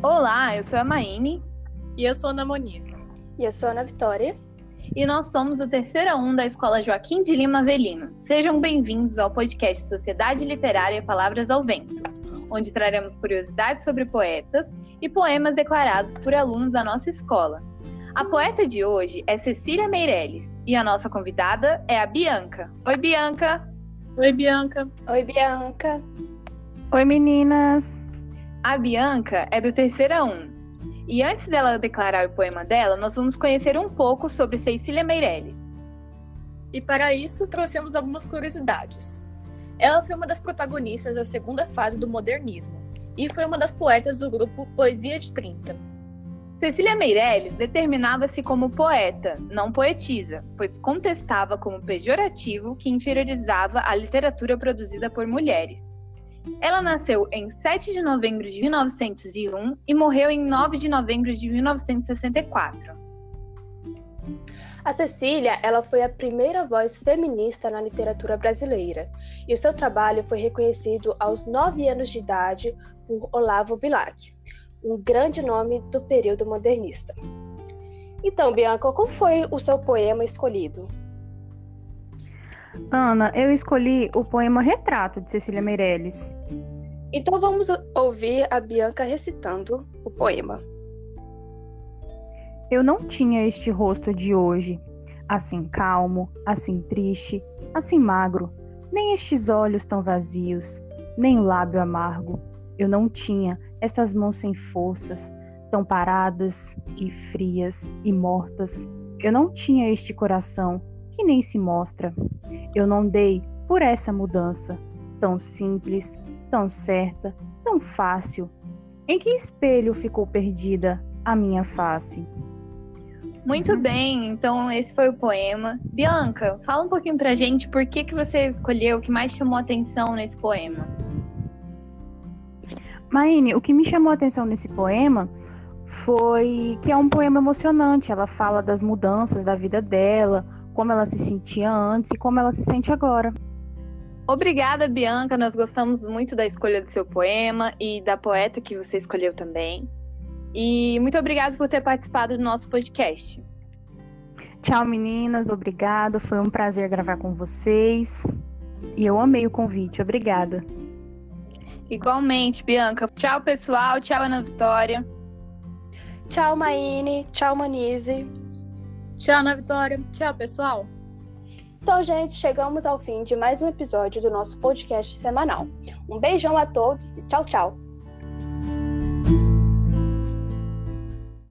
Olá, eu sou a Maine. E eu sou a Ana Moniz. E eu sou a Ana Vitória. E nós somos o terceiro 1 da Escola Joaquim de Lima Avelino. Sejam bem-vindos ao podcast Sociedade Literária Palavras ao Vento, onde traremos curiosidades sobre poetas e poemas declarados por alunos da nossa escola. A poeta de hoje é Cecília Meirelles e a nossa convidada é a Bianca. Oi, Bianca! Oi, Bianca! Oi, Bianca! Oi, meninas! A Bianca é do Terceira 1. E antes dela declarar o poema dela, nós vamos conhecer um pouco sobre Cecília Meirelles. E para isso, trouxemos algumas curiosidades. Ela foi uma das protagonistas da segunda fase do modernismo e foi uma das poetas do grupo Poesia de 30. Cecília Meirelles determinava-se como poeta, não poetisa, pois contestava como pejorativo que inferiorizava a literatura produzida por mulheres. Ela nasceu em 7 de novembro de 1901 e morreu em 9 de novembro de 1964. A Cecília, ela foi a primeira voz feminista na literatura brasileira, e o seu trabalho foi reconhecido aos nove anos de idade por Olavo Bilac, um grande nome do período modernista. Então, Bianca, qual foi o seu poema escolhido? Ana, eu escolhi o poema Retrato de Cecília Meirelles. Então vamos ouvir a Bianca recitando o poema. Eu não tinha este rosto de hoje, assim calmo, assim triste, assim magro, nem estes olhos tão vazios, nem lábio amargo. Eu não tinha estas mãos sem forças, tão paradas e frias e mortas. Eu não tinha este coração que nem se mostra. Eu não dei por essa mudança, tão simples, tão certa, tão fácil. Em que espelho ficou perdida a minha face? Muito bem, então esse foi o poema. Bianca, fala um pouquinho pra gente por que, que você escolheu, o que mais chamou atenção nesse poema. Maine, o que me chamou a atenção nesse poema foi que é um poema emocionante. Ela fala das mudanças da vida dela, como ela se sentia antes e como ela se sente agora. Obrigada, Bianca. Nós gostamos muito da escolha do seu poema e da poeta que você escolheu também. E muito obrigada por ter participado do nosso podcast. Tchau, meninas. Obrigada. Foi um prazer gravar com vocês. E eu amei o convite. Obrigada. Igualmente, Bianca. Tchau, pessoal. Tchau, Ana Vitória. Tchau, Maine. Tchau, Manize. Tchau, Ana Vitória. Tchau, pessoal. Então, gente, chegamos ao fim de mais um episódio do nosso podcast semanal. Um beijão a todos e tchau, tchau.